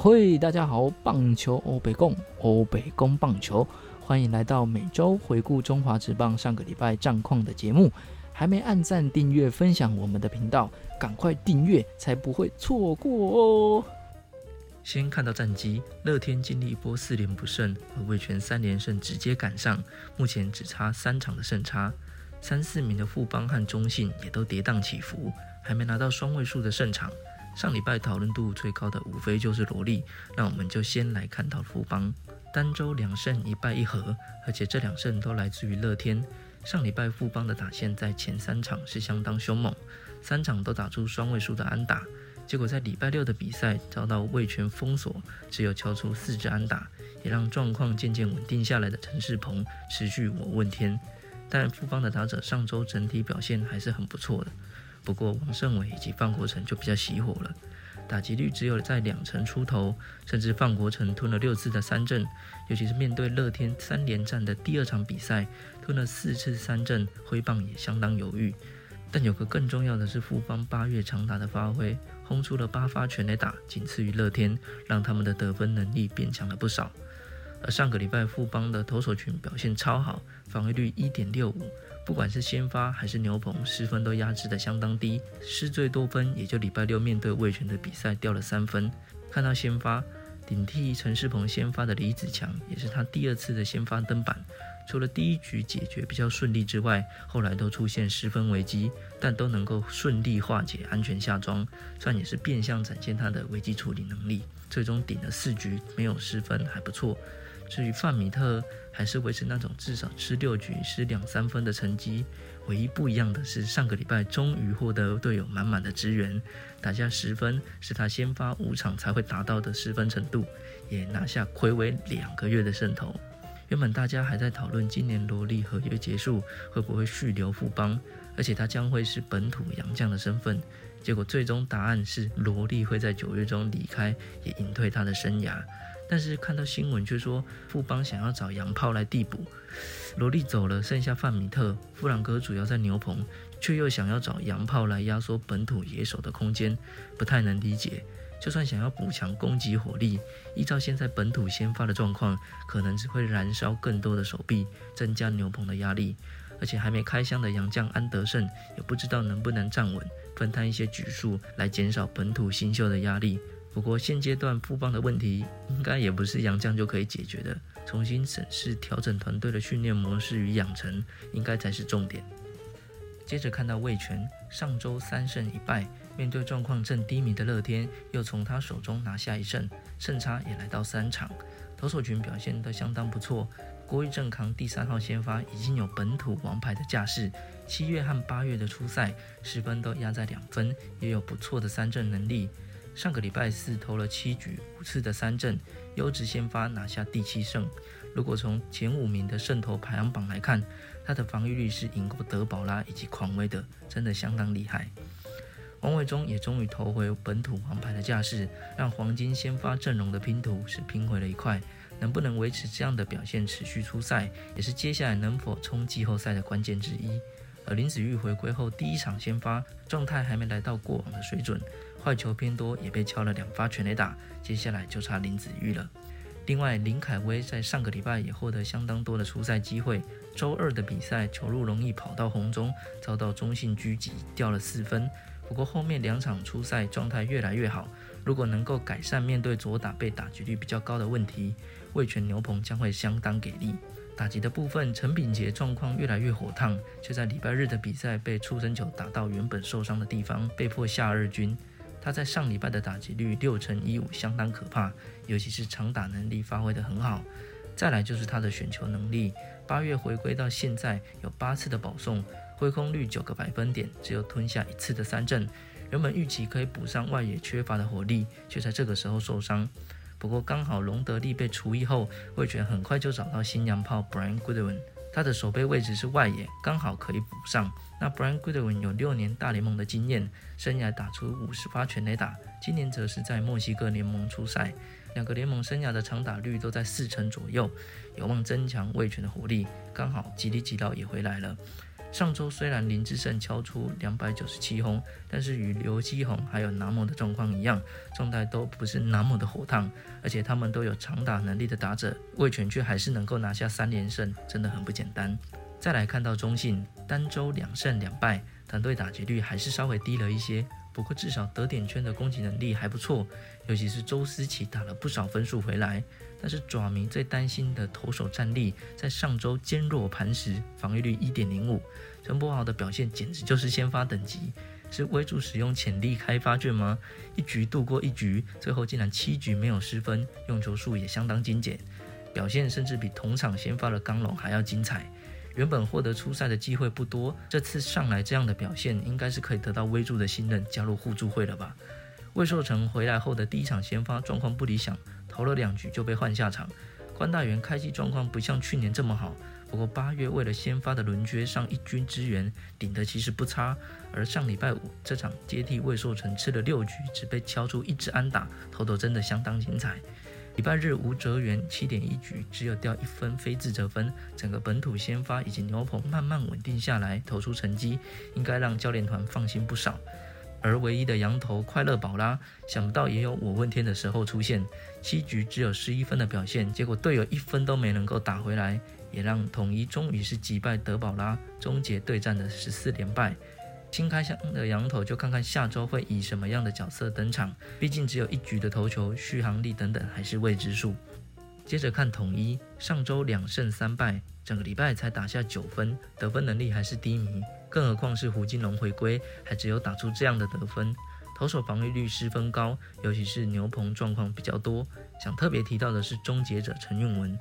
嘿，大家好，棒球欧北共欧北共棒球，欢迎来到每周回顾中华职棒上个礼拜战况的节目。还没按赞、订阅、分享我们的频道，赶快订阅，才不会错过哦。先看到战绩，乐天经历一波四连不胜，和味全三连胜直接赶上，目前只差三场的胜差。三四名的富邦和中信也都跌宕起伏，还没拿到双位数的胜场。上礼拜讨论度最高的无非就是萝莉，那我们就先来看到富邦单周两胜一败一和，而且这两胜都来自于乐天。上礼拜富邦的打线在前三场是相当凶猛，三场都打出双位数的安打，结果在礼拜六的比赛遭到味全封锁，只有敲出四支安打，也让状况渐渐稳定下来的陈世鹏持续我问天。但富邦的打者上周整体表现还是很不错的。不过王胜伟以及范国成就比较熄火了，打击率只有在两成出头，甚至范国成吞了六次的三振，尤其是面对乐天三连战的第二场比赛，吞了四次三振，挥棒也相当犹豫。但有个更重要的是，富邦八月长打的发挥，轰出了八发全垒打，仅次于乐天，让他们的得分能力变强了不少。而上个礼拜富邦的投手群表现超好，防御率一点六五。不管是先发还是牛棚，失分都压制的相当低，失最多分也就礼拜六面对魏权的比赛掉了三分。看到先发顶替陈世鹏先发的李子强，也是他第二次的先发登板。除了第一局解决比较顺利之外，后来都出现失分危机，但都能够顺利化解，安全下庄，算也是变相展现他的危机处理能力。最终顶了四局没有失分，还不错。至于范米特，还是维持那种至少吃六局失两三分的成绩。唯一不一样的是，上个礼拜终于获得队友满满的支援，打下十分，是他先发五场才会达到的失分程度，也拿下魁违两个月的胜投。原本大家还在讨论今年罗莉合约结束会不会续留富邦，而且他将会是本土洋将的身份。结果最终答案是罗莉会在九月中离开，也隐退他的生涯。但是看到新闻却说富邦想要找洋炮来递补，罗莉走了，剩下范米特、弗朗哥主要在牛棚，却又想要找洋炮来压缩本土野手的空间，不太能理解。就算想要补强攻击火力，依照现在本土先发的状况，可能只会燃烧更多的手臂，增加牛棚的压力。而且还没开箱的洋将安德胜，也不知道能不能站稳，分摊一些局数，来减少本土新秀的压力。不过现阶段富邦的问题，应该也不是杨将就可以解决的。重新审视、调整团队的训练模式与养成，应该才是重点。接着看到魏权上周三胜一败，面对状况正低迷的乐天，又从他手中拿下一胜，胜差也来到三场。投手群表现得相当不错，郭玉正扛第三号先发，已经有本土王牌的架势。七月和八月的初赛，十分都压在两分，也有不错的三振能力。上个礼拜四投了七局五次的三振，优质先发拿下第七胜。如果从前五名的胜投排行榜来看，他的防御率是赢过德保拉以及狂威的，真的相当厉害。王伟忠也终于投回本土王牌的架势，让黄金先发阵容的拼图是拼回了一块。能不能维持这样的表现持续出赛，也是接下来能否冲季后赛的关键之一。而林子玉回归后第一场先发，状态还没来到过往的水准。坏球偏多，也被敲了两发全垒打。接下来就差林子玉了。另外，林凯威在上个礼拜也获得相当多的出赛机会。周二的比赛，球路容易跑到红中，遭到中信狙击，掉了四分。不过后面两场出赛状态越来越好。如果能够改善面对左打被打击率比较高的问题，味全牛棚将会相当给力。打击的部分，陈炳杰状况越来越火烫，却在礼拜日的比赛被出生球打到原本受伤的地方，被迫下二军。他在上礼拜的打击率六成一五，相当可怕，尤其是长打能力发挥得很好。再来就是他的选球能力，八月回归到现在有八次的保送，挥空率九个百分点，只有吞下一次的三振。原本预期可以补上外野缺乏的火力，却在这个时候受伤。不过刚好隆德利被除役后，味全很快就找到新娘炮 Brian Goodwin。他的守备位置是外野，刚好可以补上。那 Brian Goodwin 有六年大联盟的经验，生涯打出五十发全垒打，今年则是在墨西哥联盟出赛，两个联盟生涯的长打率都在四成左右，有望增强卫权的火力。刚好吉利吉劳也回来了，上周虽然林志胜敲出两百九十七轰，但是与刘基宏还有南摩的状况一样，状态都不是那么的火烫，而且他们都有长打能力的打者，魏权却还是能够拿下三连胜，真的很不简单。再来看到中信，单周两胜两败，团队打击率还是稍微低了一些，不过至少得点圈的攻击能力还不错，尤其是周思齐打了不少分数回来。但是爪迷最担心的投手战力，在上周坚若磐石，防御率一点零五。陈柏豪的表现简直就是先发等级，是微助使用潜力开发券吗？一局度过一局，最后竟然七局没有失分，用球数也相当精简，表现甚至比同场先发的刚龙还要精彩。原本获得出赛的机会不多，这次上来这样的表现，应该是可以得到微助的信任，加入互助会了吧？魏寿成回来后的第一场先发状况不理想。投了两局就被换下场，关大元开机状况不像去年这么好，不过八月为了先发的轮缺上一军支援，顶的其实不差。而上礼拜五这场接替魏寿成吃了六局，只被敲出一支安打，投投真的相当精彩。礼拜日吴哲源七点一局只有掉一分非自责分，整个本土先发以及牛棚慢慢稳定下来，投出成绩，应该让教练团放心不少。而唯一的羊头快乐宝拉，想不到也有我问天的时候出现。七局只有十一分的表现，结果队友一分都没能够打回来，也让统一终于是击败德保拉，终结对战的十四连败。新开箱的羊头就看看下周会以什么样的角色登场，毕竟只有一局的投球，续航力等等还是未知数。接着看统一，上周两胜三败，整个礼拜才打下九分，得分能力还是低迷。更何况是胡金龙回归，还只有打出这样的得分，投手防御率十分高，尤其是牛棚状况比较多。想特别提到的是终结者陈运文，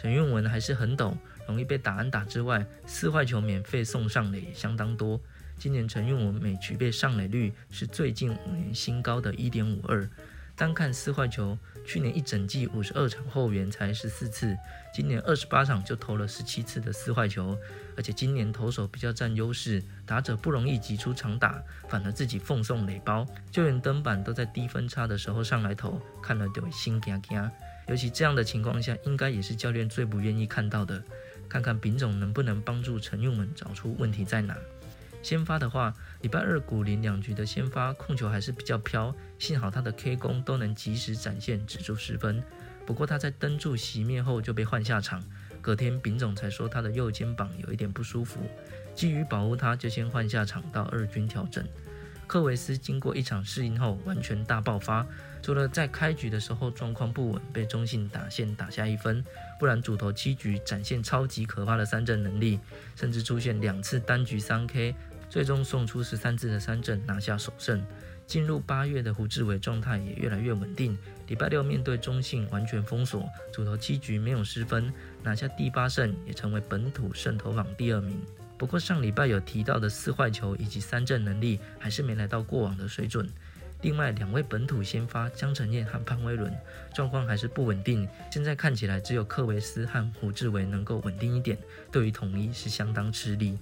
陈运文还是很陡，容易被打安打之外，四坏球免费送上垒相当多。今年陈运文每局被上垒率是最近五年新高的一点五二。单看四坏球，去年一整季五十二场后援才十四次，今年二十八场就投了十七次的四坏球，而且今年投手比较占优势，打者不容易挤出长打，反而自己奉送垒包，就连登板都在低分差的时候上来投，看了都会心惊惊。尤其这样的情况下，应该也是教练最不愿意看到的。看看丙总能不能帮助陈用文找出问题在哪。先发的话，礼拜二古林两局的先发控球还是比较飘，幸好他的 K 功都能及时展现，止住失分。不过他在登柱熄灭后就被换下场，隔天丙总才说他的右肩膀有一点不舒服，基于保护他，就先换下场到二军调整。克维斯经过一场适应后完全大爆发，除了在开局的时候状况不稳，被中信打线打下一分，不然主投七局展现超级可怕的三振能力，甚至出现两次单局三 K。最终送出十三次的三振，拿下首胜。进入八月的胡志伟状态也越来越稳定。礼拜六面对中信完全封锁，主投七局没有失分，拿下第八胜，也成为本土胜投榜第二名。不过上礼拜有提到的四坏球以及三振能力，还是没来到过往的水准。另外两位本土先发江承彦和潘威伦状况还是不稳定，现在看起来只有克维斯和胡志伟能够稳定一点，对于统一是相当吃力。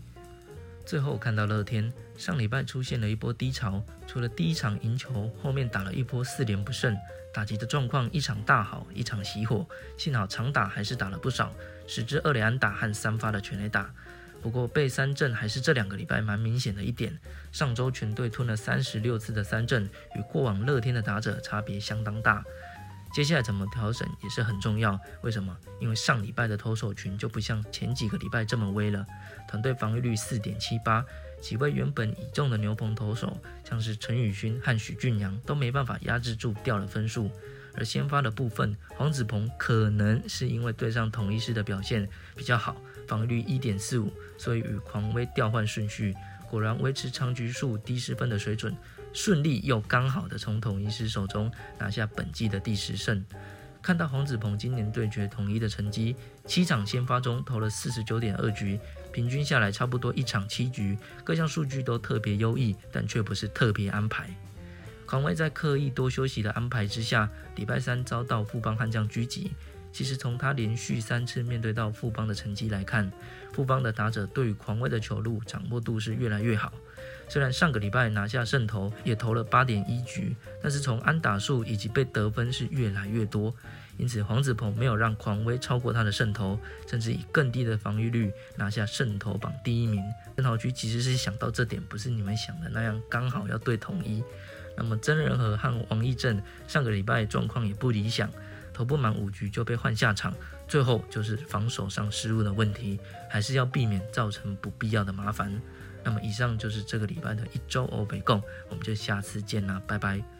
最后看到乐天上礼拜出现了一波低潮，除了第一场赢球，后面打了一波四连不胜，打击的状况一场大好，一场熄火。幸好长打还是打了不少，十支二连安打和三发的全垒打。不过被三振还是这两个礼拜蛮明显的一点。上周全队吞了三十六次的三振，与过往乐天的打者差别相当大。接下来怎么调整也是很重要。为什么？因为上礼拜的投手群就不像前几个礼拜这么威了。团队防御率四点七八，几位原本倚重的牛棚投手，像是陈宇勋和许俊阳都没办法压制住掉了分数。而先发的部分，黄子鹏可能是因为对上统一师的表现比较好，防御率一点四五，所以与狂威调换顺序，果然维持长局数低失分的水准。顺利又刚好的从统一师手中拿下本季的第十胜。看到黄子鹏今年对决统一的成绩，七场先发中投了四十九点二局，平均下来差不多一场七局，各项数据都特别优异，但却不是特别安排。狂威在刻意多休息的安排之下，礼拜三遭到富邦悍将狙击，其实从他连续三次面对到富邦的成绩来看，富邦的打者对于狂威的球路掌握度是越来越好。虽然上个礼拜拿下胜投，也投了八点一局，但是从安打数以及被得分是越来越多。因此黄子鹏没有让狂威超过他的胜投，甚至以更低的防御率拿下胜投榜第一名。郑豪局其实是想到这点，不是你们想的那样刚好要对统一。那么曾仁和和王义正上个礼拜状况也不理想，投不满五局就被换下场，最后就是防守上失误的问题，还是要避免造成不必要的麻烦。那么以上就是这个礼拜的一周欧北共，我们就下次见啦，拜拜。